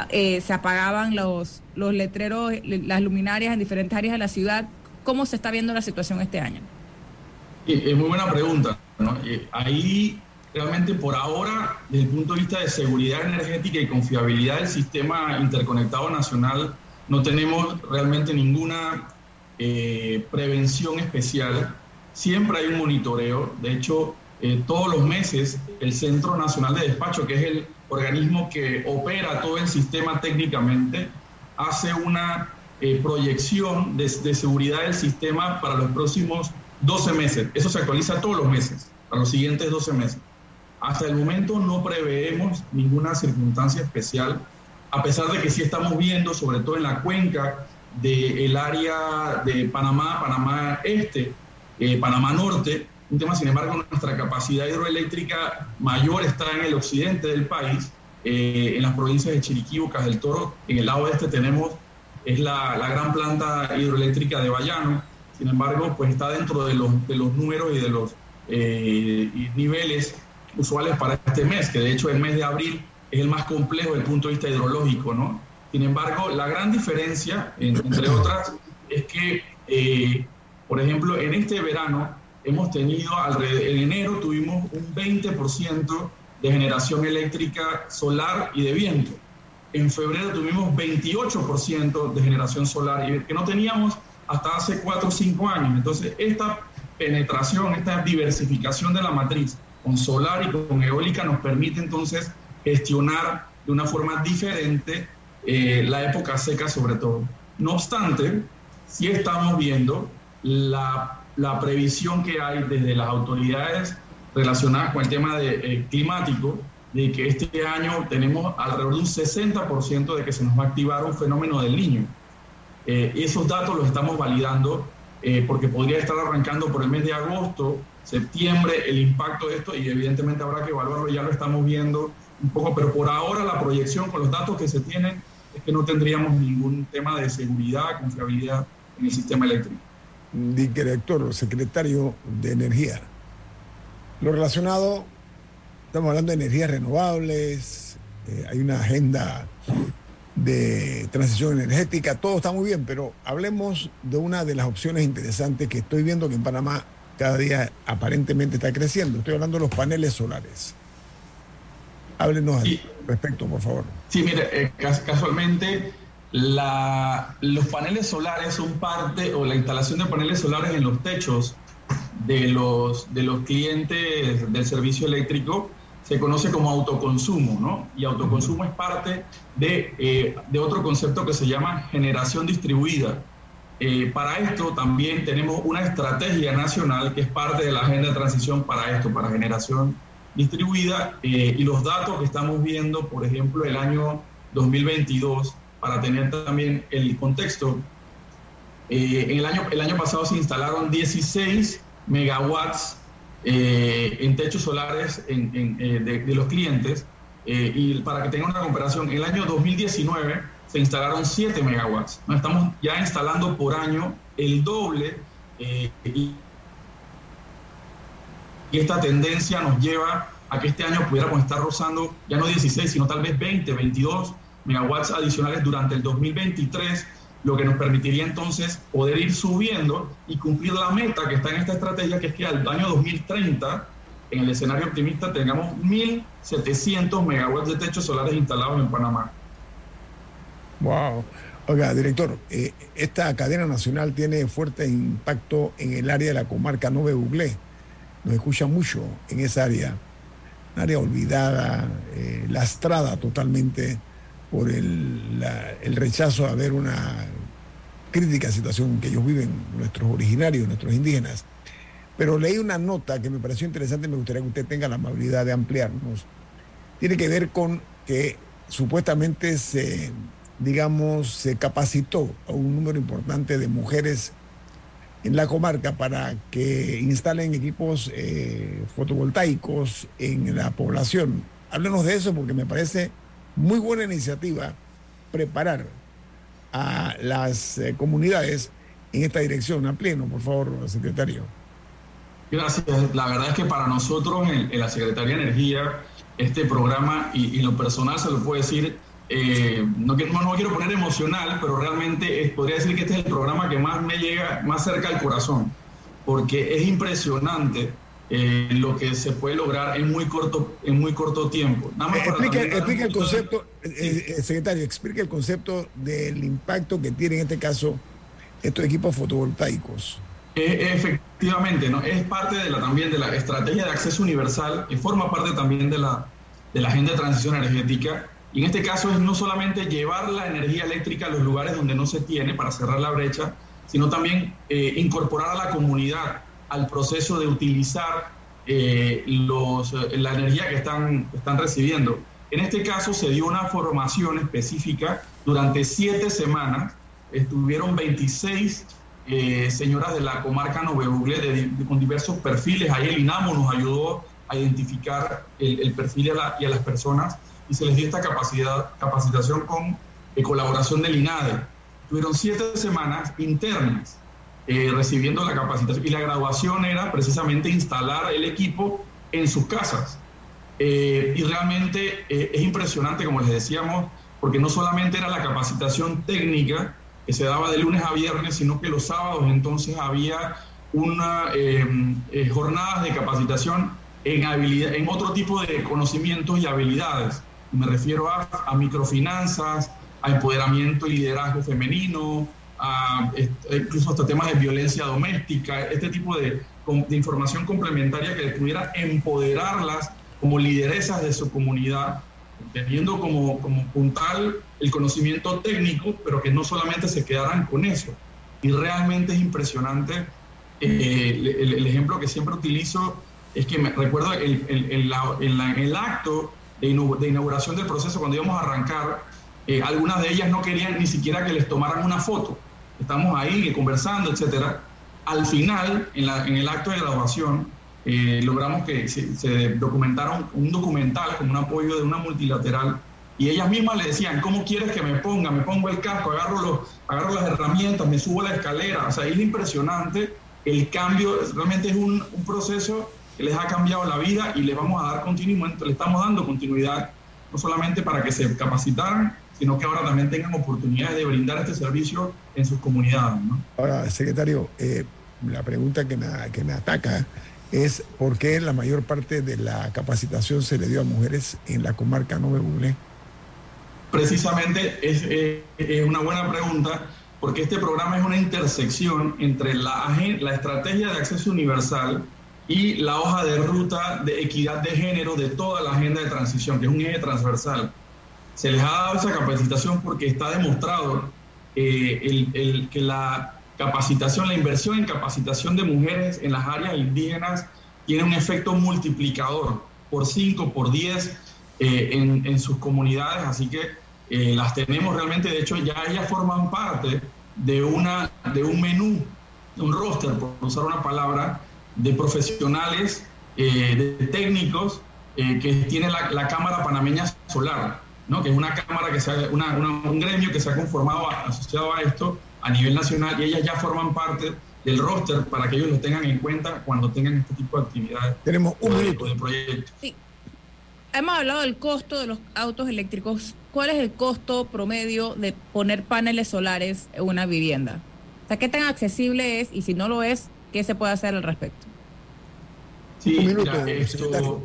eh, se apagaban los, los letreros, las luminarias en diferentes áreas de la ciudad. ¿Cómo se está viendo la situación este año? Es muy buena pregunta. Eh, ahí realmente por ahora, desde el punto de vista de seguridad energética y confiabilidad del sistema interconectado nacional, no tenemos realmente ninguna eh, prevención especial siempre hay un monitoreo. De hecho, eh, todos los meses el Centro Nacional de Despacho, que es el organismo que opera todo el sistema técnicamente, hace una eh, proyección de, seguridad del sistema para los próximos 12 meses. Eso se actualiza todos los meses, para los siguientes 12 meses. Hasta el momento no preveemos ninguna circunstancia especial, a pesar de que sí estamos viendo, sobre todo en la cuenca del área de Panamá, Panamá Este, eh, Panamá Norte, un tema, sin embargo, nuestra capacidad hidroeléctrica mayor está en el occidente del país, eh, en las provincias de Chiriquí, Bocas del Toro. En el lado este tenemos, es la, gran planta hidroeléctrica de Bayano. Sin embargo, pues está dentro de los, de los números y de los eh, niveles usuales para este mes, que de hecho el mes de abril es el más complejo desde el punto de vista hidrológico, ¿no? Sin embargo, la gran diferencia, entre otras, es que por ejemplo, en este verano hemos tenido, en enero tuvimos un 20% de generación eléctrica solar y de viento. En febrero tuvimos 28% de generación solar y que no teníamos hasta hace 4 o 5 años. Entonces, esta penetración, esta diversificación de la matriz con solar y con eólica nos permite entonces gestionar de una forma diferente eh, la época seca sobre todo. No obstante, sí estamos viendo la, previsión que hay desde las autoridades relacionadas con el tema de, eh, climático, de que este año tenemos alrededor de un 60% de que se nos va a activar un fenómeno del niño. Eh, esos datos los estamos validando eh, porque podría estar arrancando por el mes de agosto, septiembre, el impacto de esto y evidentemente habrá que evaluarlo, ya lo estamos viendo un poco, pero por ahora la proyección con los datos que se tienen es que no tendríamos ningún tema de seguridad, confiabilidad en el sistema eléctrico director secretario de Energía. Lo relacionado, estamos hablando de energías renovables, eh, hay una agenda de transición energética, todo está muy bien, pero hablemos de una de las opciones interesantes que estoy viendo que en Panamá cada día aparentemente está creciendo. Estoy hablando de los paneles solares. Háblenos al respecto, por favor. Sí, mire, eh, casualmente la, los paneles solares son parte, o la instalación de paneles solares en los techos de los, de los clientes del servicio eléctrico se conoce como autoconsumo, ¿no? Y autoconsumo es parte de, eh, de otro concepto que se llama generación distribuida. Eh, para esto también tenemos una estrategia nacional que es parte de la agenda de transición para esto, para generación distribuida. Eh, y los datos que estamos viendo, por ejemplo, el año 2022, para tener también el contexto, en el, año, el año pasado se instalaron 16 megawatts eh, en techos solares eh, de, los clientes. Eh, y para que tengan una comparación, en el año 2019 se instalaron 7 megawatts. Estamos ya instalando por año el doble y, esta tendencia nos lleva a que este año pudiéramos estar rozando ya no 16, sino tal vez 20, 22 megawatts adicionales durante el 2023 lo que nos permitiría entonces poder ir subiendo y cumplir la meta que está en esta estrategia, que es que al año 2030, en el escenario optimista, tengamos 1.700 megawatts de techos solares instalados en Panamá. Wow. Oiga, director, eh, esta cadena nacional tiene fuerte impacto en el área de la comarca Nove Buglé. Nos escucha mucho en esa área, un área olvidada, eh, lastrada totalmente por el, rechazo a ver una crítica situación que ellos viven, nuestros originarios, nuestros indígenas. Pero leí una nota que me pareció interesante me gustaría que usted tenga la amabilidad de ampliarnos. Tiene que ver con que supuestamente se, digamos, se capacitó a un número importante de mujeres en la comarca para que instalen equipos eh, fotovoltaicos en la población. Háblenos de eso porque me parece muy buena iniciativa preparar a las eh, comunidades en esta dirección. A pleno, por favor, secretario. Gracias. La verdad es que para nosotros en, la Secretaría de Energía, este programa, y, lo personal se lo puedo decir, eh, no, no, no, quiero poner emocional, pero realmente podría decir que este es el programa que más me llega, más cerca al corazón, porque es impresionante eh, lo que se puede lograr en muy corto, en muy corto tiempo. Nada más explica, el concepto, eh, eh, secretario, explique el concepto del impacto que tiene en este caso estos equipos fotovoltaicos. efectivamente, ¿no? es parte de la, también de la estrategia de acceso universal, que forma parte también de la, de la agenda de transición energética. Y en este caso es no solamente llevar la energía eléctrica a los lugares donde no se tiene para cerrar la brecha, sino también incorporar a la comunidad al proceso de utilizar eh, los, eh, la energía que están, están recibiendo. En este caso se dio una formación específica durante siete semanas. Estuvieron 26 eh, señoras de la comarca Novebugle con diversos perfiles. Ahí el INAMO nos ayudó a identificar el, perfil y a, y a, las personas y se les dio esta capacidad, capacitación con colaboración del INADE. Tuvieron siete semanas internas eh, recibiendo la capacitación. Y la graduación era precisamente instalar el equipo en sus casas. Eh, y realmente eh, es impresionante, como les decíamos, porque no solamente era la capacitación técnica que se daba de lunes a viernes, sino que los sábados entonces había una jornadas de capacitación en, habilidad, en otro tipo de conocimientos y habilidades. Me refiero a, a microfinanzas, a empoderamiento y liderazgo femenino, incluso hasta temas de violencia doméstica, este tipo de, información complementaria que pudiera empoderarlas como lideresas de su comunidad, teniendo como, como puntal el conocimiento técnico, pero que no solamente se quedaran con eso. Y realmente es impresionante. Eh, el, ejemplo que siempre utilizo es que me recuerdo el, el acto de, inauguración del proceso, cuando íbamos a arrancar, eh, algunas de ellas no querían ni siquiera que les tomaran una foto estamos ahí conversando, etcétera. Al final, en, la, en el acto de graduación, eh, logramos que se, se, documentaron un documental como un apoyo de una multilateral y ellas mismas le decían, ¿cómo quieres que me ponga? Me pongo el casco, agarro, los, agarro las herramientas, me subo a la escalera. O sea, es impresionante el cambio, realmente es un, un proceso que les ha cambiado la vida y le vamos a dar continuidad, le estamos dando continuidad, no solamente para que se capacitaran, sino que ahora también tengan oportunidades de brindar este servicio en sus comunidades. Ahora, secretario, eh, la pregunta que me, que me ataca es por qué la mayor parte de la capacitación se le dio a mujeres en la comarca Nove Buglé. Precisamente es, una buena pregunta porque este programa es una intersección entre la, la estrategia de acceso universal y la hoja de ruta de equidad de género de toda la agenda de transición, que es un eje transversal. Se les ha dado esa capacitación porque está demostrado eh, que la capacitación, la inversión en capacitación de mujeres en las áreas indígenas tiene un efecto multiplicador por 5, por 10 eh, en, sus comunidades, así que eh, las tenemos realmente, de hecho ya ellas forman parte de, un menú, un roster, por usar una palabra, de profesionales, eh, de técnicos que tiene la, Cámara Panameña Solar, ¿no? que es una cámara que se una, un gremio que se ha conformado asociado a esto a nivel nacional y ellas ya forman parte del roster para que ellos lo tengan en cuenta cuando tengan este tipo de actividades. Tenemos un minuto de proyecto. Sí. Hemos hablado del costo de los autos eléctricos. ¿Cuál es el costo promedio de poner paneles solares en una vivienda? O sea, ¿qué tan accesible es? Y si no lo es, ¿qué se puede hacer al respecto? Sí, un minuto, esto,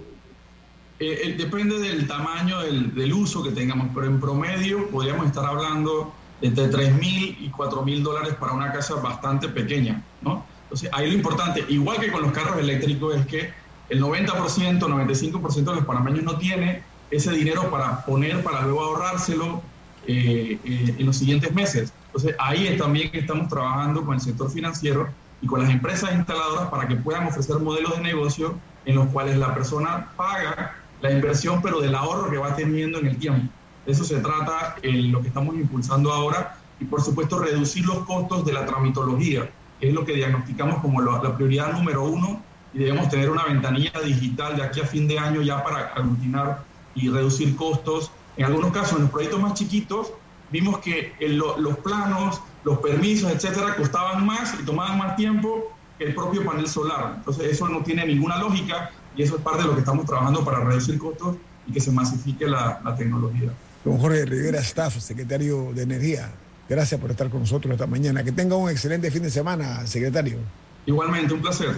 eh, eh, depende del tamaño del, del uso que tengamos, pero en promedio podríamos estar hablando entre 3 mil y 4 mil dólares para una casa bastante pequeña, ¿no? Entonces, ahí lo importante, igual que con los carros eléctricos, es que el 90%, 95% de los panameños no tiene ese dinero para poner, para luego ahorrárselo eh, eh, en los siguientes meses. Entonces, ahí también estamos trabajando con el sector financiero y con las empresas instaladoras para que puedan ofrecer modelos de negocio en los cuales la persona paga la inversión, pero del ahorro que va teniendo en el tiempo. De eso se trata en lo que estamos impulsando ahora y por supuesto reducir los costos de la tramitología, es lo que diagnosticamos como la, prioridad número uno y debemos tener una ventanilla digital de aquí a fin de año ya para aglutinar y reducir costos. En algunos casos, en los proyectos más chiquitos, vimos que los planos, los permisos, etcétera, costaban más y tomaban más tiempo que el propio panel solar. Entonces, eso no tiene ninguna lógica y eso es parte de lo que estamos trabajando para reducir costos y que se masifique la tecnología don Jorge Rivera Staff, secretario de Energía. Gracias por estar con nosotros esta mañana. Que tenga un excelente fin de semana, secretario. Igualmente, un placer.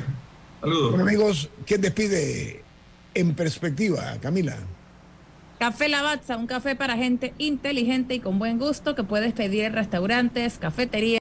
Saludos. Bueno, amigos, ¿quién despide en perspectiva, Camila? Café Lavazza, un café para gente inteligente y con buen gusto que puedes pedir en restaurantes, cafeterías.